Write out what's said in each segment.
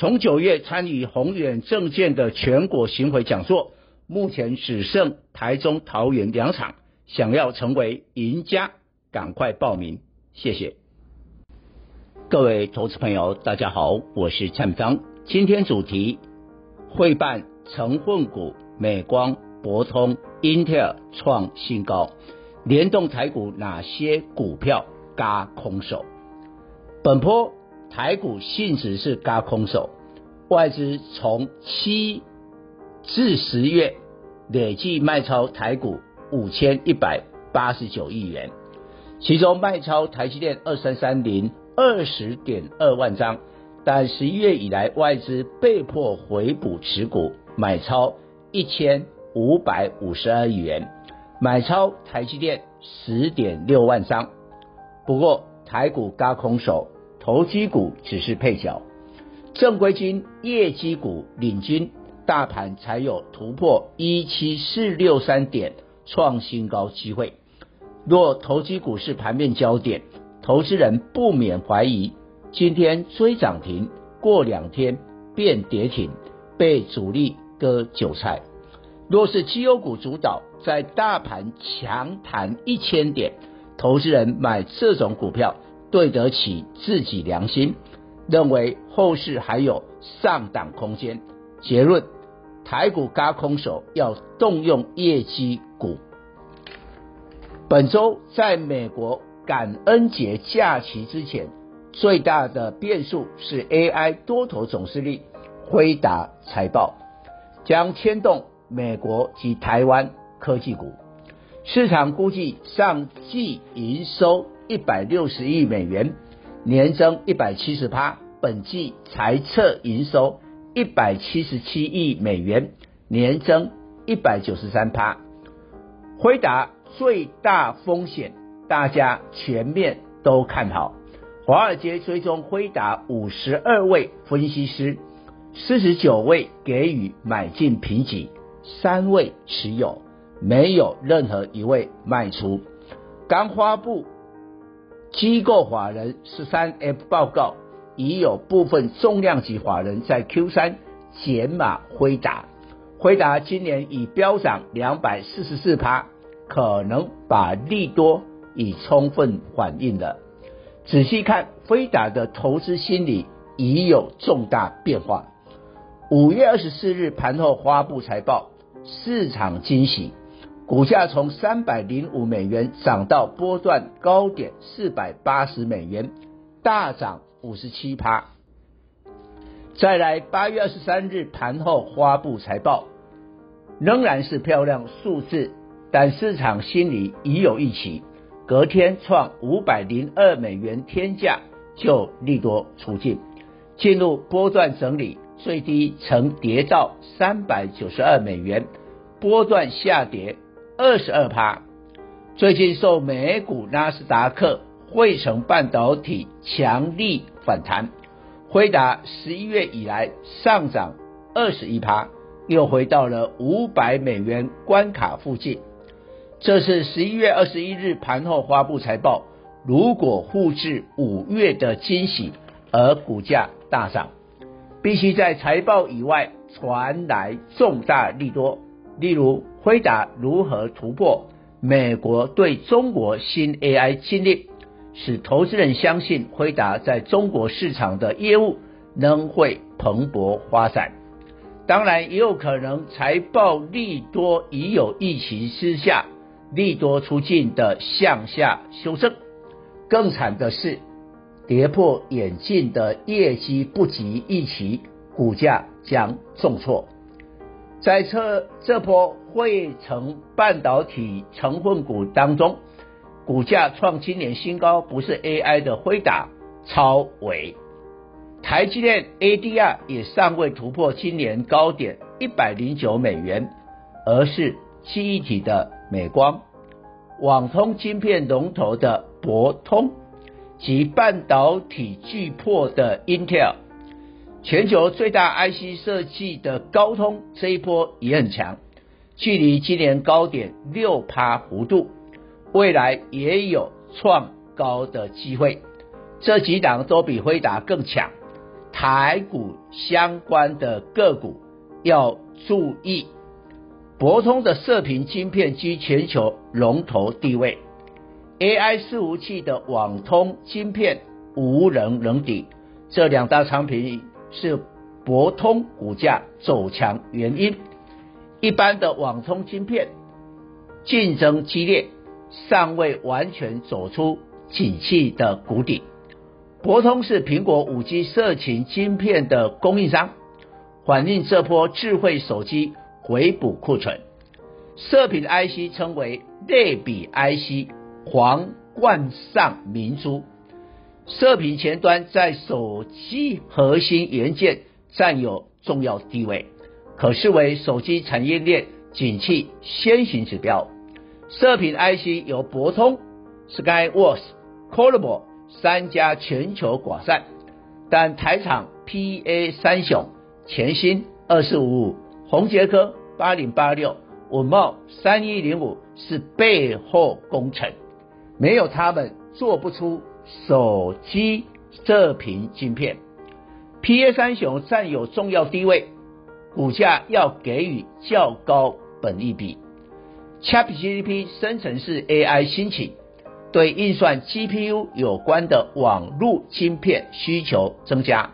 从九月参与宏远证券的全国巡回讲座，目前只剩台中、桃园两场，想要成为赢家，赶快报名，谢谢。各位投资朋友，大家好，我是蔡明彰。今天主题：会办成分股，美光、博通、英特尔创新高，联动台股哪些股票轧空手？本波。台股性质是轧空手，外资从七至十月累计卖超台股五千一百八十九亿元，其中卖超台积电二三三零二十点二万张，但十一月以来外资被迫回补持股，买超一千五百五十二亿元，买超台积电十点六万张，不过台股轧空手。投机股只是配角，正规军业绩股领军，大盘才有突破一七四六三点创新高机会。若投机股市盘面焦点，投资人不免怀疑：今天追涨停，过两天变跌停，被主力割韭菜。若是绩优股主导，在大盘强弹一千点，投资人买这种股票。对得起自己良心，认为后市还有上档空间。结论：台股轧空手要动用业绩股。本周在美国感恩节假期之前，最大的变数是 AI 多头总司令辉达财报，将牵动美国及台湾科技股。市场估计上季营收。一百六十亿美元，年增一百七十趴。本季财测营收一百七十七亿美元，年增一百九十三趴。辉达最大风险，大家全面都看好。华尔街追踪辉达五十二位分析师，四十九位给予买进评级，三位持有，没有任何一位卖出。刚发布。机构法人十三 F 报告，已有部分重量级法人在 Q 三减码辉达，辉达今年已飙涨两百四十四趴，可能把利多已充分反映了。仔细看辉达的投资心理已有重大变化。五月二十四日盘后发布财报，市场惊喜。股价从三百零五美元涨到波段高点四百八十美元，大涨五十七趴。再来八月二十三日盘后发布财报，仍然是漂亮数字，但市场心里已有预期，隔天创五百零二美元天价就利多出尽，进入波段整理，最低曾跌到三百九十二美元，波段下跌。二十二趴，最近受美股纳斯达克、汇成半导体强力反弹，辉达十一月以来上涨二十一趴，又回到了五百美元关卡附近。这是十一月二十一日盘后发布财报，如果复制五月的惊喜，而股价大涨，必须在财报以外传来重大利多。例如，辉达如何突破美国对中国新 AI 禁令，使投资人相信辉达在中国市场的业务仍会蓬勃发展。当然，也有可能财报利多已有预期之下，利多出尽的向下修正。更惨的是，跌破眼镜的业绩不及预期，股价将重挫。在这这波汇成半导体成分股当中，股价创今年新高，不是 AI 的辉达超微。台积电 ADR 也尚未突破今年高点一百零九美元，而是记忆体的美光、网通晶片龙头的博通及半导体巨擘的 Intel，全球最大 IC 设计的高通这一波也很强，距离今年高点六趴弧度，未来也有创高的机会。这几档都比辉达更强。台股相关的个股要注意，博通的射频晶片居全球龙头地位，AI 伺服器的网通晶片无人能敌，这两大产品是博通股价走强原因。一般的网通晶片竞争激烈，尚未完全走出景气的谷底。博通是苹果 5G 射频晶片的供应商，反映这波智慧手机回补库存。射频 IC 称为类比 IC，皇冠上明珠。射频前端在手机核心元件占有重要地位，可视为手机产业链景气先行指标。射频 IC 由博通、Skyworks、Qorvo 三家全球寡占，但台厂 PA 三雄、全新二四五五、宏捷科八零八六、稳懋三一零五是背后功臣，没有他们做不出手机射频晶片。PA 三雄占有重要地位，股价要给予较高本益比。ChatGPT 生成式 AI 兴起。对运算 GPU 有关的网络晶片需求增加，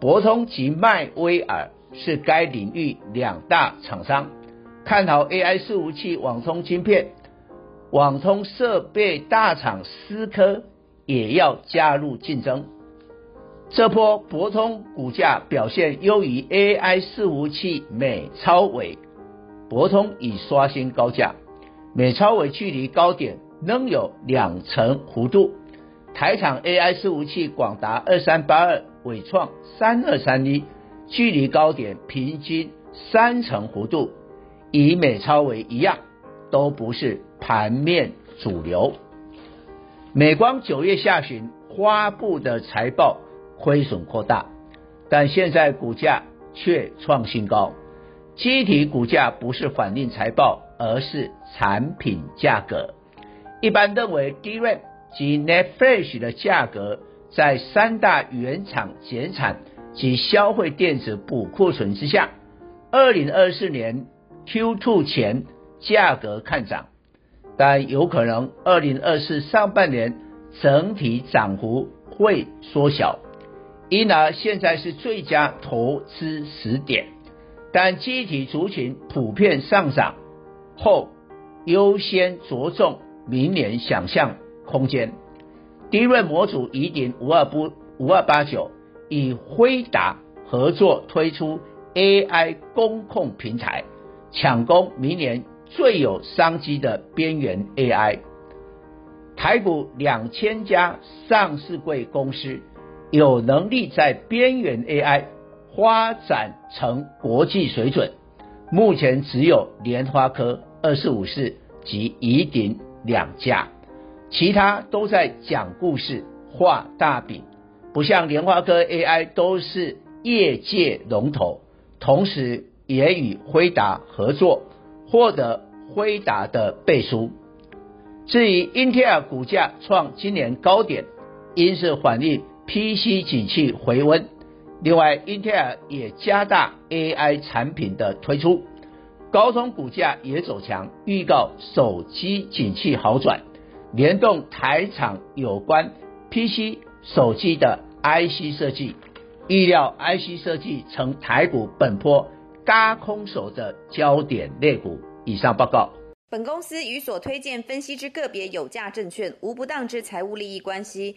博通及迈威尔是该领域两大厂商，看好 AI 伺服器网通晶片，网通设备大厂思科也要加入竞争。这波博通股价表现优于 AI 伺服器美超伟，博通已刷新高价，美超微距离高点。仍有两成弧度，台厂 AI 伺服器广达二三八二，伟创三二三一，距离高点平均三成弧度，与美超微一样，都不是盘面主流。美光九月下旬发布的财报亏损扩大，但现在股价却创新高，记忆体股价不是反映财报，而是产品价格。一般认为，DRAM 及 NAND Flash 的价格在三大原厂减产及消费电子补库存之下，二零二四年 Q2 前价格看涨，但有可能二零二四上半年整体涨幅会缩小，因而现在是最佳投资时点。但记忆体族群普遍上涨后，优先着重。明年想象空间，DRAM 模组宜鼎五二不五二八九与辉达合作推出 AI 工控平台，抢攻明年最有商机的边缘 AI。台股两千家上市贵公司有能力在边缘 AI 发展成国际水准，目前只有莲花科二四五四及宜鼎。两家，其他都在讲故事、画大饼，不像莲花科 AI 都是业界龙头，同时也与辉达合作，获得辉达的背书。至于英特尔股价创今年高点，因是反映 PC 景气回温。另外，英特尔也加大 AI 产品的推出。高通股价也走强，预告手机景气好转，联动台厂有关 PC 手机的 IC 设计，预料 IC 设计成台股本波轧空手的焦点类股。以上报告。本公司与所推荐分析之个别有价证券无不当之财务利益关系。